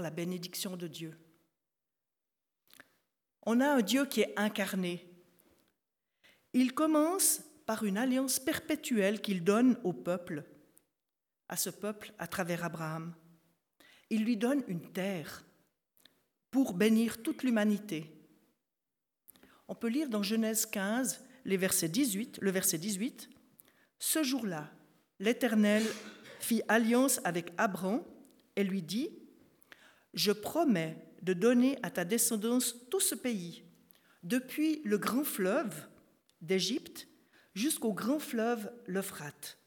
la bénédiction de Dieu. On a un Dieu qui est incarné. Il commence par une alliance perpétuelle qu'il donne au peuple, à ce peuple à travers Abraham. Il lui donne une terre pour bénir toute l'humanité. On peut lire dans Genèse 15, les versets 18, le verset 18, Ce jour-là, l'Éternel fit alliance avec Abraham et lui dit, Je promets de donner à ta descendance tout ce pays, depuis le grand fleuve d'Égypte jusqu'au grand fleuve l'Euphrate.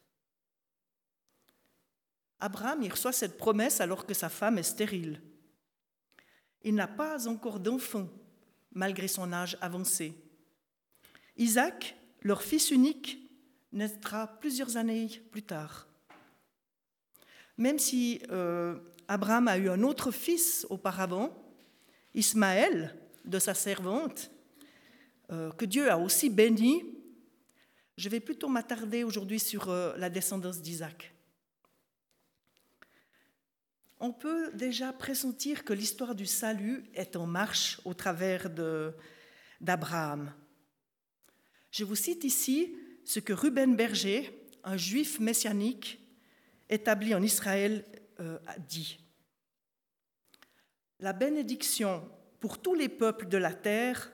Abraham y reçoit cette promesse alors que sa femme est stérile. Il n'a pas encore d'enfant malgré son âge avancé. Isaac, leur fils unique, naîtra plusieurs années plus tard. Même si euh, Abraham a eu un autre fils auparavant, Ismaël, de sa servante, euh, que Dieu a aussi béni, je vais plutôt m'attarder aujourd'hui sur euh, la descendance d'Isaac. On peut déjà pressentir que l'histoire du salut est en marche au travers d'Abraham. Je vous cite ici ce que Ruben Berger, un juif messianique établi en Israël, euh, dit. La bénédiction pour tous les peuples de la terre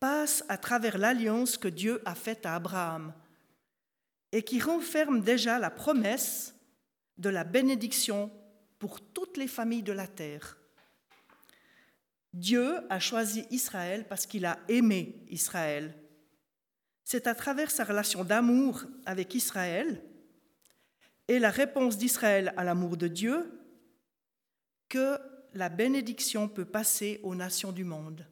passe à travers l'alliance que Dieu a faite à Abraham et qui renferme déjà la promesse de la bénédiction pour toutes les familles de la terre. Dieu a choisi Israël parce qu'il a aimé Israël. C'est à travers sa relation d'amour avec Israël et la réponse d'Israël à l'amour de Dieu que la bénédiction peut passer aux nations du monde.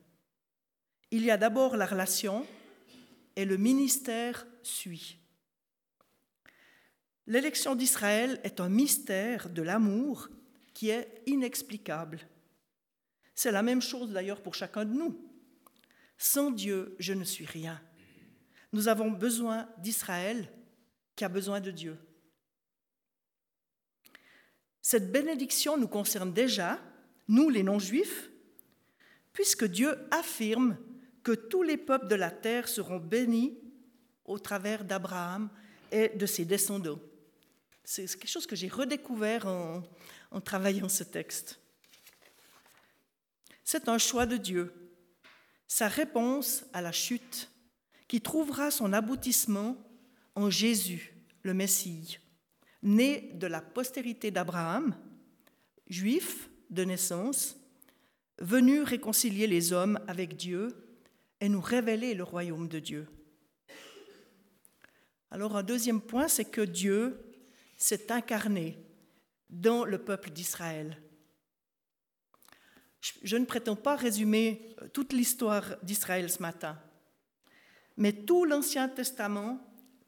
Il y a d'abord la relation et le ministère suit. L'élection d'Israël est un mystère de l'amour qui est inexplicable. C'est la même chose d'ailleurs pour chacun de nous. Sans Dieu, je ne suis rien. Nous avons besoin d'Israël qui a besoin de Dieu. Cette bénédiction nous concerne déjà, nous les non-juifs, puisque Dieu affirme que tous les peuples de la terre seront bénis au travers d'Abraham et de ses descendants. C'est quelque chose que j'ai redécouvert en, travaillant ce texte. C'est un choix de Dieu, sa réponse à la chute, qui trouvera son aboutissement en Jésus, le Messie, né de la postérité d'Abraham, juif de naissance, venu réconcilier les hommes avec Dieu et nous révéler le royaume de Dieu. Alors un deuxième point, c'est que Dieu s'est incarné dans le peuple d'Israël. Je ne prétends pas résumer euh, toute l'histoire d'Israël ce matin, mais tout l'Ancien Testament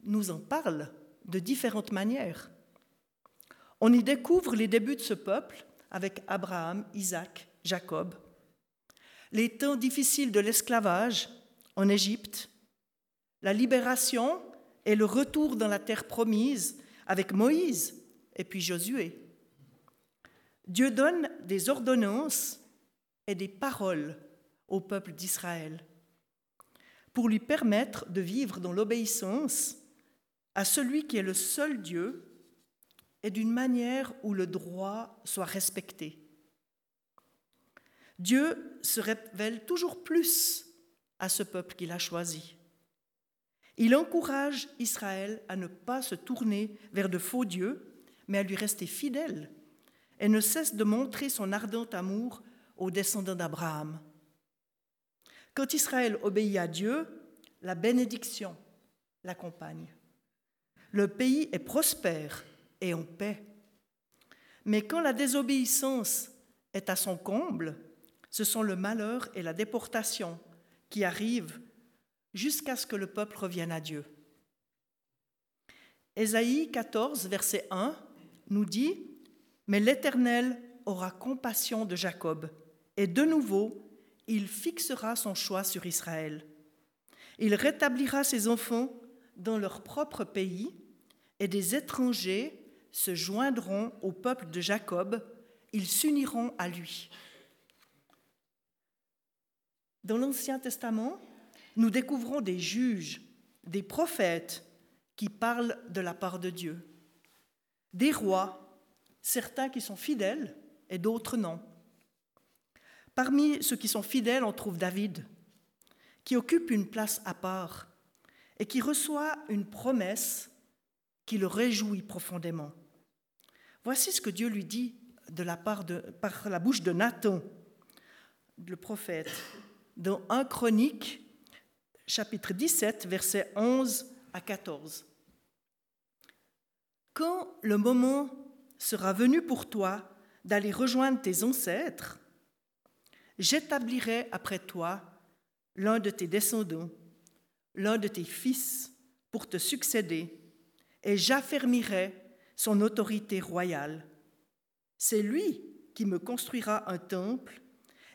nous en parle de différentes manières. On y découvre les débuts de ce peuple avec Abraham, Isaac, Jacob, les temps difficiles de l'esclavage en Égypte, la libération et le retour dans la terre promise avec Moïse et puis Josué. Dieu donne des ordonnances et des paroles au peuple d'Israël pour lui permettre de vivre dans l'obéissance à celui qui est le seul Dieu et d'une manière où le droit soit respecté. Dieu se révèle toujours plus à ce peuple qu'il a choisi. Il encourage Israël à ne pas se tourner vers de faux dieux, mais à lui rester fidèle et ne cesse de montrer son ardent amour aux descendants d'Abraham. Quand Israël obéit à Dieu, la bénédiction l'accompagne. Le pays est prospère et en paix. Mais quand la désobéissance est à son comble, ce sont le malheur et la déportation qui arrivent jusqu'à ce que le peuple revienne à Dieu. Ésaïe 14, verset 1 nous dit mais l'Éternel aura compassion de Jacob, et de nouveau, il fixera son choix sur Israël. Il rétablira ses enfants dans leur propre pays, et des étrangers se joindront au peuple de Jacob, ils s'uniront à lui. Dans l'Ancien Testament, nous découvrons des juges, des prophètes qui parlent de la part de Dieu, des rois, certains qui sont fidèles et d'autres non. Parmi ceux qui sont fidèles, on trouve David, qui occupe une place à part et qui reçoit une promesse qui le réjouit profondément. Voici ce que Dieu lui dit de la part de, par la bouche de Nathan, le prophète, dans 1 Chronique, chapitre 17, versets 11 à 14. Quand le moment sera venu pour toi d'aller rejoindre tes ancêtres, j'établirai après toi l'un de tes descendants, l'un de tes fils, pour te succéder, et j'affermirai son autorité royale. C'est lui qui me construira un temple,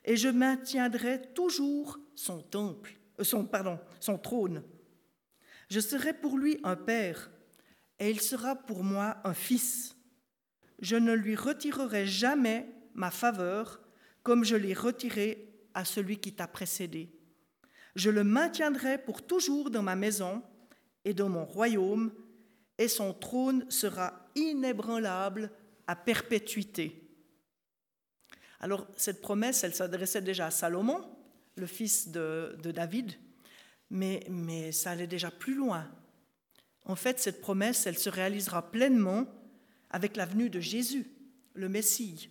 et je maintiendrai toujours son temple, euh, son, pardon, son trône. Je serai pour lui un père, et il sera pour moi un fils. Je ne lui retirerai jamais ma faveur comme je l'ai retirée à celui qui t'a précédé. Je le maintiendrai pour toujours dans ma maison et dans mon royaume, et son trône sera inébranlable à perpétuité. Alors cette promesse, elle s'adressait déjà à Salomon, le fils de, David, mais, mais ça allait déjà plus loin. En fait, cette promesse, elle se réalisera pleinement avec la venue de Jésus, le Messie,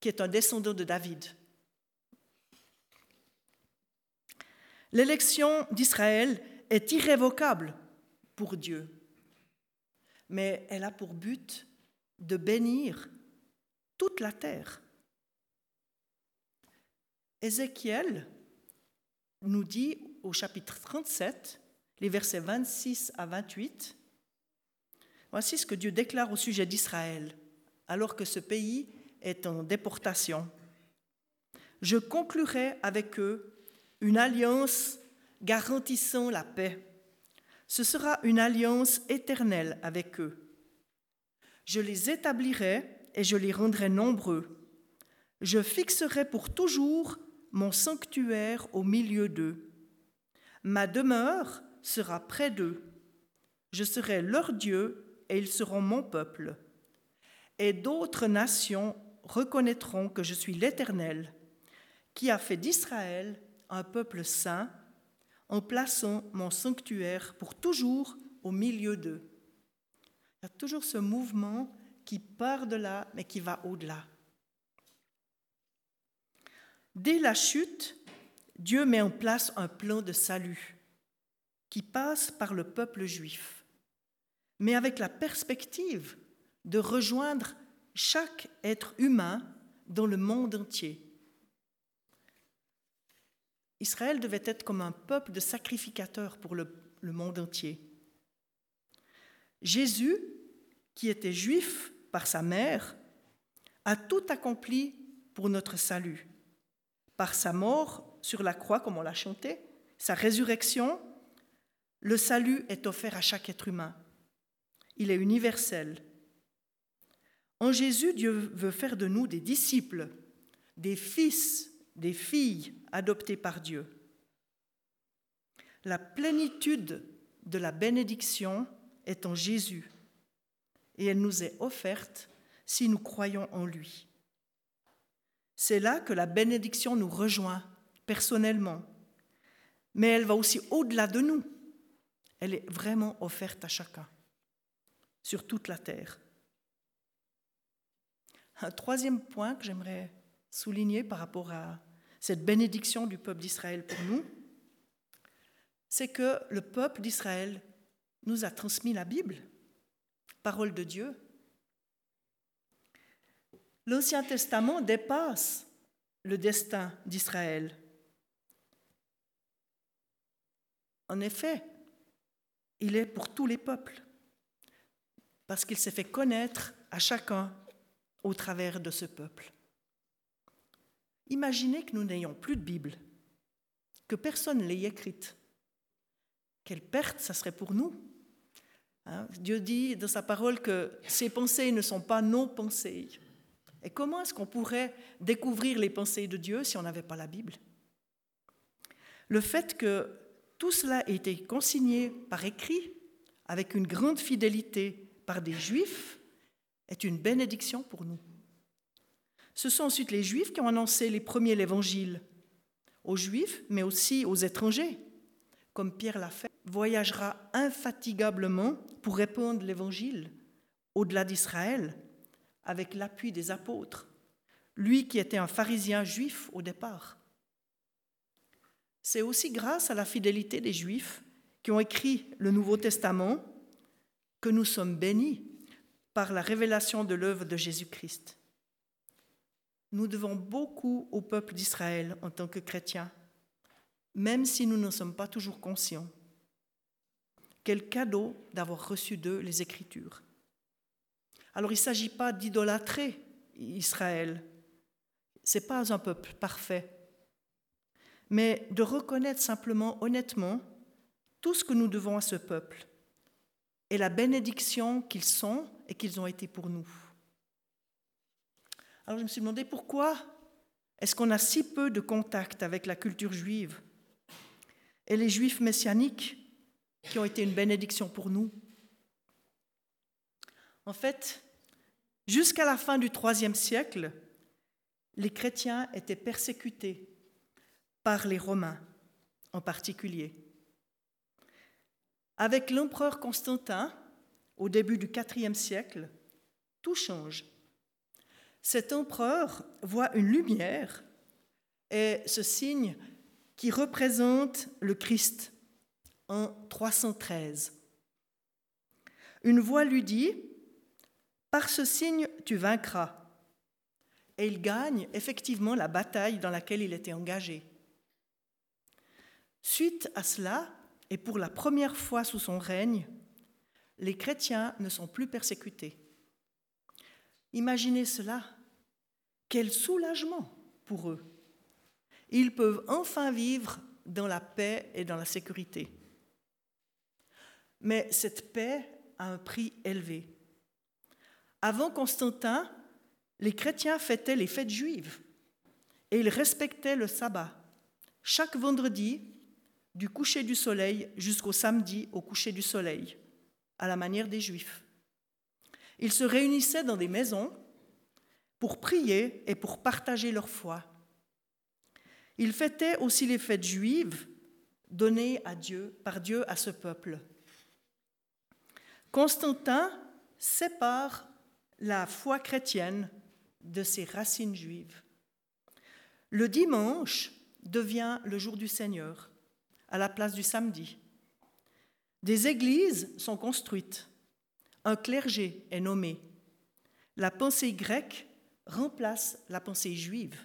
qui est un descendant de David. L'élection d'Israël est irrévocable pour Dieu, mais elle a pour but de bénir toute la terre. Ézéchiel nous dit au chapitre 37, les versets 26 à 28, voici ce que Dieu déclare au sujet d'Israël, alors que ce pays est en déportation. Je conclurai avec eux une alliance garantissant la paix. Ce sera une alliance éternelle avec eux. Je les établirai et je les rendrai nombreux. Je fixerai pour toujours mon sanctuaire au milieu d'eux. Ma demeure sera près d'eux. Je serai leur Dieu et ils seront mon peuple. Et d'autres nations reconnaîtront que je suis l'Éternel, qui a fait d'Israël un peuple saint en plaçant mon sanctuaire pour toujours au milieu d'eux. Il y a toujours ce mouvement qui part de là, mais qui va au-delà. Dès la chute, Dieu met en place un plan de salut qui passe par le peuple juif, mais avec la perspective de rejoindre chaque être humain dans le monde entier. Israël devait être comme un peuple de sacrificateurs pour le, monde entier. Jésus, qui était juif par sa mère, a tout accompli pour notre salut. Par sa mort sur la croix, comme on l'a chanté, sa résurrection, le salut est offert à chaque être humain. Il est universel. En Jésus, Dieu veut faire de nous des disciples, des fils, des filles adoptées par Dieu. La plénitude de la bénédiction est en Jésus et elle nous est offerte si nous croyons en lui. C'est là que la bénédiction nous rejoint personnellement, mais elle va aussi au-delà de nous. Elle est vraiment offerte à chacun, sur toute la terre. Un troisième point que j'aimerais souligner par rapport à cette bénédiction du peuple d'Israël pour nous, c'est que le peuple d'Israël nous a transmis la Bible, parole de Dieu. L'Ancien Testament dépasse le destin d'Israël. En effet, il est pour tous les peuples, parce qu'il s'est fait connaître à chacun au travers de ce peuple. Imaginez que nous n'ayons plus de Bible, que personne ne l'ait écrite. Quelle perte ça serait pour nous. Hein? Dieu dit dans sa parole que ses pensées ne sont pas nos pensées. Et comment est-ce qu'on pourrait découvrir les pensées de Dieu si on n'avait pas la Bible? Le fait que tout cela ait été consigné par écrit, avec une grande fidélité par des Juifs, est une bénédiction pour nous. Ce sont ensuite les Juifs qui ont annoncé les premiers l'évangile aux Juifs, mais aussi aux étrangers, comme Pierre l'a fait, voyagera infatigablement pour répondre l'évangile au-delà d'Israël, avec l'appui des apôtres, lui qui était un pharisien juif au départ. C'est aussi grâce à la fidélité des Juifs qui ont écrit le Nouveau Testament que nous sommes bénis par la révélation de l'œuvre de Jésus-Christ. Nous devons beaucoup au peuple d'Israël en tant que chrétiens, même si nous n'en sommes pas toujours conscients. Quel cadeau d'avoir reçu d'eux les Écritures. Alors il ne s'agit pas d'idolâtrer Israël, ce n'est pas un peuple parfait, mais de reconnaître simplement honnêtement tout ce que nous devons à ce peuple et la bénédiction qu'ils sont et qu'ils ont été pour nous. Alors je me suis demandé pourquoi est-ce qu'on a si peu de contact avec la culture juive et les juifs messianiques qui ont été une bénédiction pour nous. En fait, jusqu'à la fin du IIIe siècle, les chrétiens étaient persécutés par les Romains en particulier. Avec l'empereur Constantin, au début du IVe siècle, tout change cet empereur voit une lumière et ce signe qui représente le Christ en 313. Une voix lui dit, Par ce signe tu vaincras. Et il gagne effectivement la bataille dans laquelle il était engagé. Suite à cela, et pour la première fois sous son règne, les chrétiens ne sont plus persécutés. Imaginez cela, quel soulagement pour eux. Ils peuvent enfin vivre dans la paix et dans la sécurité. Mais cette paix a un prix élevé. Avant Constantin, les chrétiens fêtaient les fêtes juives et ils respectaient le sabbat. Chaque vendredi, du coucher du soleil jusqu'au samedi au coucher du soleil, à la manière des juifs. Ils se réunissaient dans des maisons pour prier et pour partager leur foi. Ils fêtaient aussi les fêtes juives données à Dieu, par Dieu à ce peuple. Constantin sépare la foi chrétienne de ses racines juives. Le dimanche devient le jour du Seigneur, à la place du samedi. Des églises sont construites, un clergé est nommé. La pensée grecque remplace la pensée juive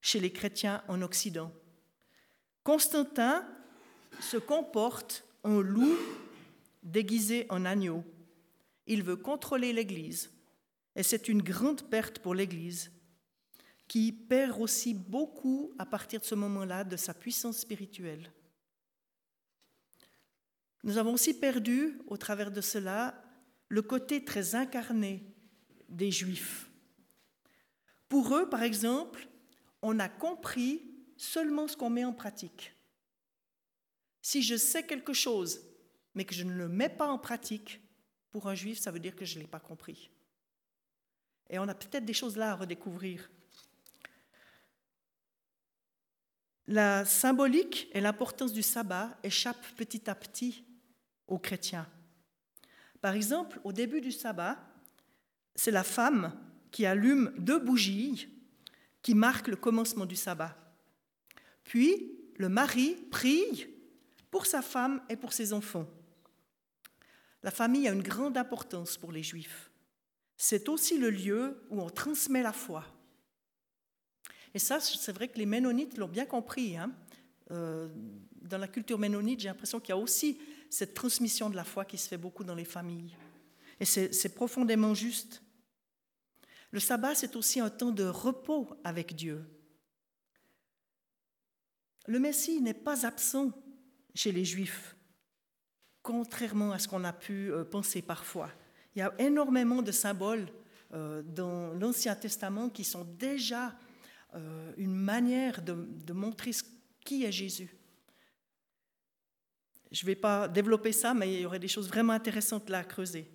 chez les chrétiens en Occident. Constantin se comporte en loup déguisé en agneau. Il veut contrôler l'Église et c'est une grande perte pour l'Église qui perd aussi beaucoup à partir de ce moment-là de sa puissance spirituelle. Nous avons aussi perdu, au travers de cela, le côté très incarné des Juifs. Pour eux, par exemple, on a compris seulement ce qu'on met en pratique. Si je sais quelque chose, mais que je ne le mets pas en pratique, pour un juif, ça veut dire que je ne l'ai pas compris. Et on a peut-être des choses là à redécouvrir. La symbolique et l'importance du sabbat échappent petit à petit aux chrétiens. Par exemple, au début du sabbat, c'est la femme qui allume deux bougies qui marquent le commencement du sabbat. Puis, le mari prie pour sa femme et pour ses enfants. La famille a une grande importance pour les Juifs. C'est aussi le lieu où on transmet la foi. Et ça, c'est vrai que les Ménonites l'ont bien compris. Hein. Euh, dans la culture ménonite, j'ai l'impression qu'il y a aussi cette transmission de la foi qui se fait beaucoup dans les familles. Et c'est profondément juste. Le sabbat, c'est aussi un temps de repos avec Dieu. Le Messie n'est pas absent chez les Juifs, contrairement à ce qu'on a pu euh, penser parfois. Il y a énormément de symboles euh, dans l'Ancien Testament qui sont déjà euh, une manière de, montrer qui est Jésus. Je ne vais pas développer ça, mais il y aurait des choses vraiment intéressantes là à creuser.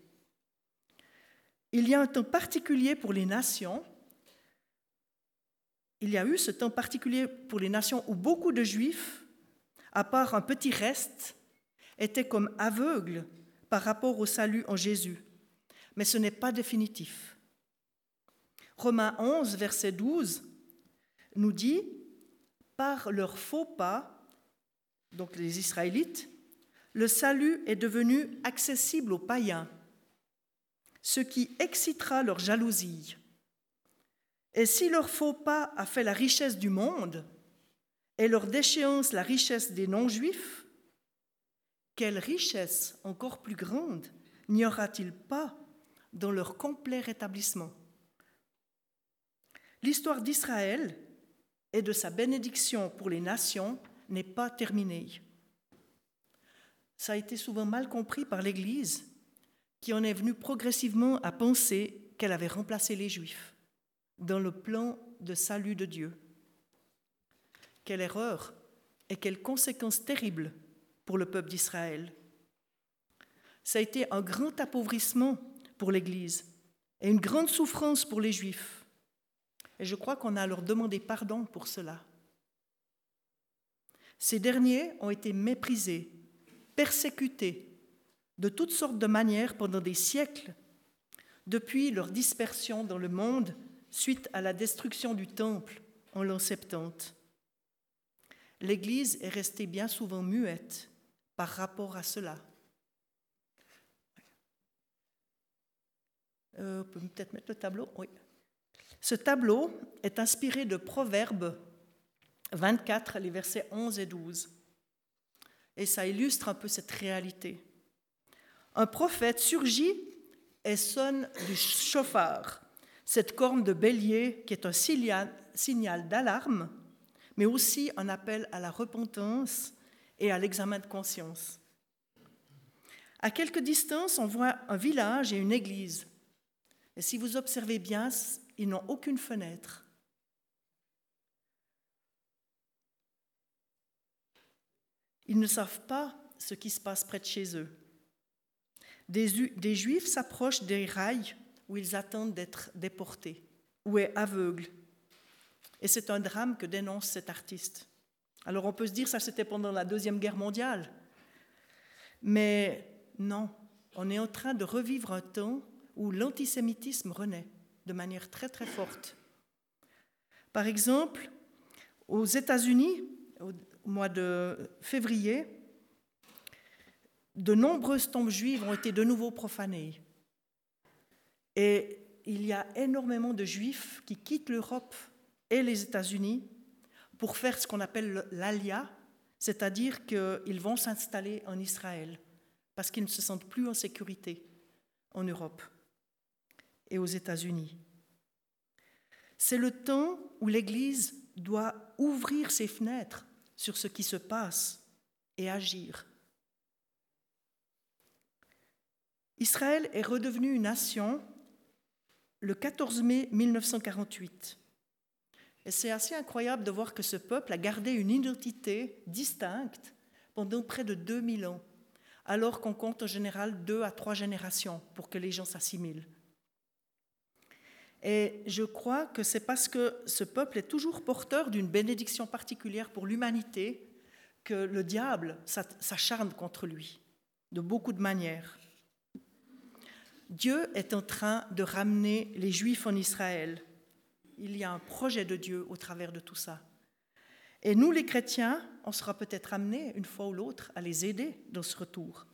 Il y a un temps particulier pour les nations. Il y a eu ce temps particulier pour les nations où beaucoup de juifs, à part un petit reste, étaient comme aveugles par rapport au salut en Jésus. Mais ce n'est pas définitif. Romains 11, verset 12, nous dit, par leur faux pas, donc les Israélites, le salut est devenu accessible aux païens, ce qui excitera leur jalousie. Et si leur faux pas a fait la richesse du monde, et leur déchéance la richesse des non-juifs, quelle richesse encore plus grande n'y aura-t-il pas dans leur complet rétablissement? L'histoire d'Israël et de sa bénédiction pour les nations n'est pas terminée. Ça a été souvent mal compris par l'Église, qui en est venue progressivement à penser qu'elle avait remplacé les Juifs dans le plan de salut de Dieu. Quelle erreur et quelles conséquences terribles pour le peuple d'Israël. Ça a été un grand appauvrissement pour l'Église et une grande souffrance pour les Juifs. Et je crois qu'on a à leur demander pardon pour cela. Ces derniers ont été méprisés, persécutés de toutes sortes de manières pendant des siècles, depuis leur dispersion dans le monde suite à la destruction du Temple en l'an 70. L'Église est restée bien souvent muette par rapport à cela. Euh, on peut peut-être mettre le tableau? Oui. Ce tableau est inspiré de Proverbes 24, les versets 11 et 12. Et ça illustre un peu cette réalité. Un prophète surgit et sonne du chauffard, cette corne de bélier qui est un signal d'alarme, mais aussi un appel à la repentance et à l'examen de conscience. À quelque distance, on voit un village et une église. Et si vous observez bien, ils n'ont aucune fenêtre. Ils ne savent pas ce qui se passe près de chez eux. Des, Juifs s'approchent des rails où ils attendent d'être déportés, ou est aveugle. Et c'est un drame que dénonce cet artiste. Alors on peut se dire ça c'était pendant la Deuxième Guerre mondiale. Mais non, on est en train de revivre un temps où l'antisémitisme renaît de manière très très forte. Par exemple, aux États-Unis, au mois de février, de nombreuses tombes juives ont été de nouveau profanées. Et il y a énormément de juifs qui quittent l'Europe et les États-Unis pour faire ce qu'on appelle l'alia, c'est-à-dire qu'ils vont s'installer en Israël parce qu'ils ne se sentent plus en sécurité en Europe et aux États-Unis. C'est le temps où l'Église doit ouvrir ses fenêtres sur ce qui se passe et agir. Israël est redevenu une nation le 14 mai 1948. Et c'est assez incroyable de voir que ce peuple a gardé une identité distincte pendant près de 2000 ans, alors qu'on compte en général deux à trois générations pour que les gens s'assimilent. Et je crois que c'est parce que ce peuple est toujours porteur d'une bénédiction particulière pour l'humanité que le diable s'acharne contre lui de beaucoup de manières. Dieu est en train de ramener les Juifs en Israël il y a un projet de Dieu au travers de tout ça. Et nous, les chrétiens, on sera peut-être amenés, une fois ou l'autre, à les aider dans ce retour.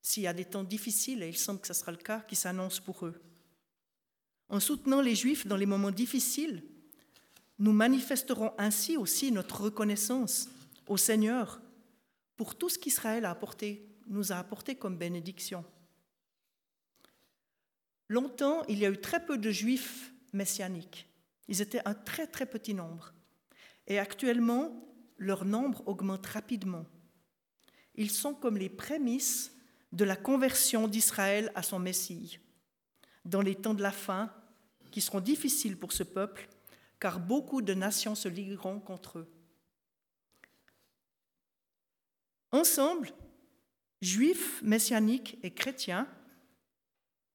S'il y a des temps difficiles, et il semble que ce sera le cas, qui s'annoncent pour eux. En soutenant les Juifs dans les moments difficiles, nous manifesterons ainsi aussi notre reconnaissance au Seigneur pour tout ce qu'Israël nous a apporté comme bénédiction. Longtemps, il y a eu très peu de Juifs messianiques. Ils étaient un très très petit nombre. Et actuellement, leur nombre augmente rapidement. Ils sont comme les prémices de la conversion d'Israël à son Messie. dans les temps de la fin, qui seront difficiles pour ce peuple, car beaucoup de nations se ligueront contre eux. Ensemble, juifs, messianiques et chrétiens,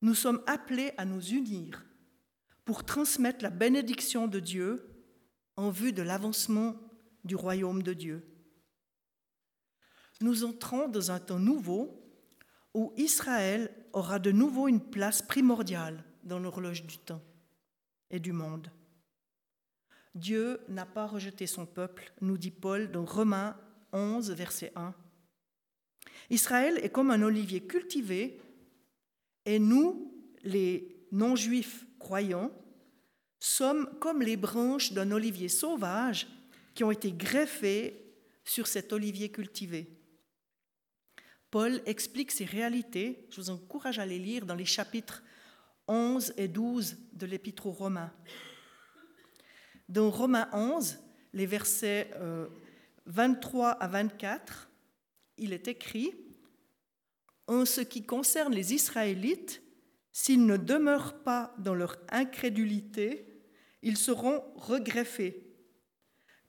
nous sommes appelés à nous unir pour transmettre la bénédiction de Dieu en vue de l'avancement du royaume de Dieu. Nous entrons dans un temps nouveau où Israël aura de nouveau une place primordiale dans l'horloge du temps et du monde. Dieu n'a pas rejeté son peuple, nous dit Paul dans Romains 11, verset 1. Israël est comme un olivier cultivé et nous, les non-juifs croyants, sommes comme les branches d'un olivier sauvage qui ont été greffées sur cet olivier cultivé. Paul explique ces réalités, je vous encourage à les lire dans les chapitres 11 et 12 de l'Épître aux Romains. Dans Romains 11, les versets 23 euh, à 24, il est écrit En ce qui concerne les Israélites, s'ils ne demeurent pas dans leur incrédulité, ils seront regreffés,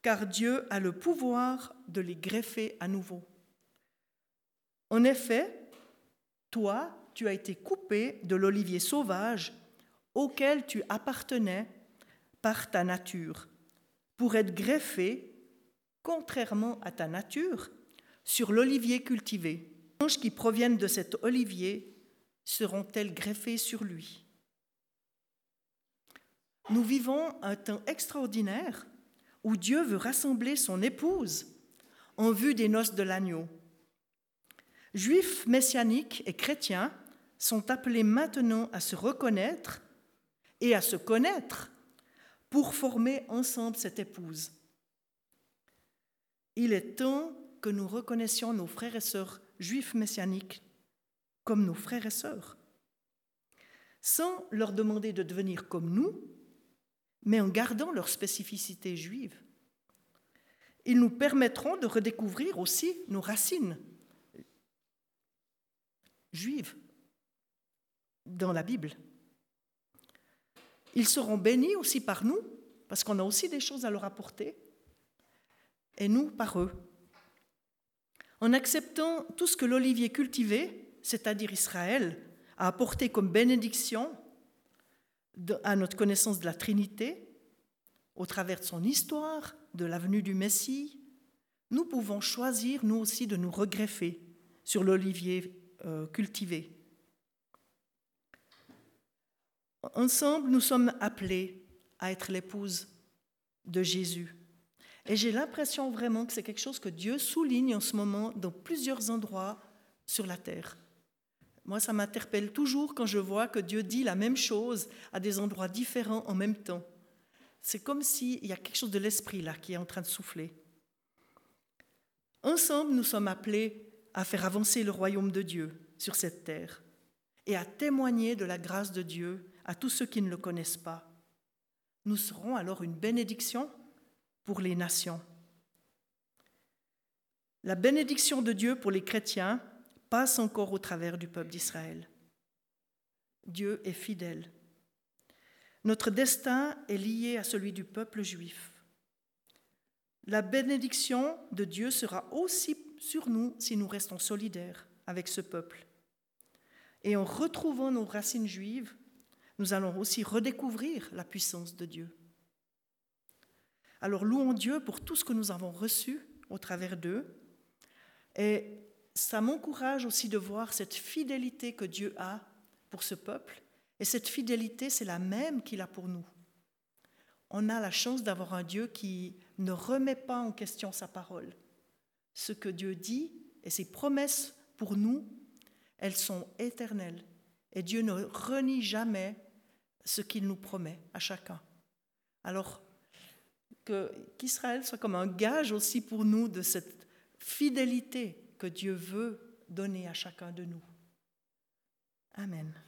car Dieu a le pouvoir de les greffer à nouveau. En effet, toi, tu as été coupé de l'olivier sauvage auquel tu appartenais par ta nature, pour être greffé, contrairement à ta nature, sur l'olivier cultivé. Anges qui proviennent de cet olivier seront-elles greffées sur lui? Nous vivons un temps extraordinaire où Dieu veut rassembler son épouse en vue des noces de l'agneau. Juifs messianiques et chrétiens sont appelés maintenant à se reconnaître et à se connaître pour former ensemble cette épouse. Il est temps que nous reconnaissions nos frères et sœurs juifs messianiques comme nos frères et sœurs, sans leur demander de devenir comme nous, mais en gardant leur spécificité juive. Ils nous permettront de redécouvrir aussi nos racines juives dans la Bible. Ils seront bénis aussi par nous, parce qu'on a aussi des choses à leur apporter, et nous par eux. En acceptant tout ce que l'olivier cultivé, c'est-à-dire Israël, a apporté comme bénédiction à notre connaissance de la Trinité, au travers de son histoire, de la venue du Messie, nous pouvons choisir, nous aussi, de nous regreffer sur l'olivier euh, cultivé. Ensemble, nous sommes appelés à être l'épouse de Jésus. Et j'ai l'impression vraiment que c'est quelque chose que Dieu souligne en ce moment dans plusieurs endroits sur la terre. Moi, ça m'interpelle toujours quand je vois que Dieu dit la même chose à des endroits différents en même temps. C'est comme s'il y a quelque chose de l'esprit là qui est en train de souffler. Ensemble, nous sommes appelés à faire avancer le royaume de Dieu sur cette terre et à témoigner de la grâce de Dieu à tous ceux qui ne le connaissent pas. Nous serons alors une bénédiction pour les nations. La bénédiction de Dieu pour les chrétiens passe encore au travers du peuple d'Israël. Dieu est fidèle. Notre destin est lié à celui du peuple juif. La bénédiction de Dieu sera aussi sur nous si nous restons solidaires avec ce peuple. Et en retrouvant nos racines juives, nous allons aussi redécouvrir la puissance de Dieu. Alors louons Dieu pour tout ce que nous avons reçu au travers d'eux. Et ça m'encourage aussi de voir cette fidélité que Dieu a pour ce peuple. Et cette fidélité, c'est la même qu'il a pour nous. On a la chance d'avoir un Dieu qui ne remet pas en question sa parole. Ce que Dieu dit et ses promesses pour nous, elles sont éternelles. Et Dieu ne renie jamais ce qu'il nous promet à chacun. Alors, qu'Israël soit comme un gage aussi pour nous de cette fidélité que Dieu veut donner à chacun de nous. Amen.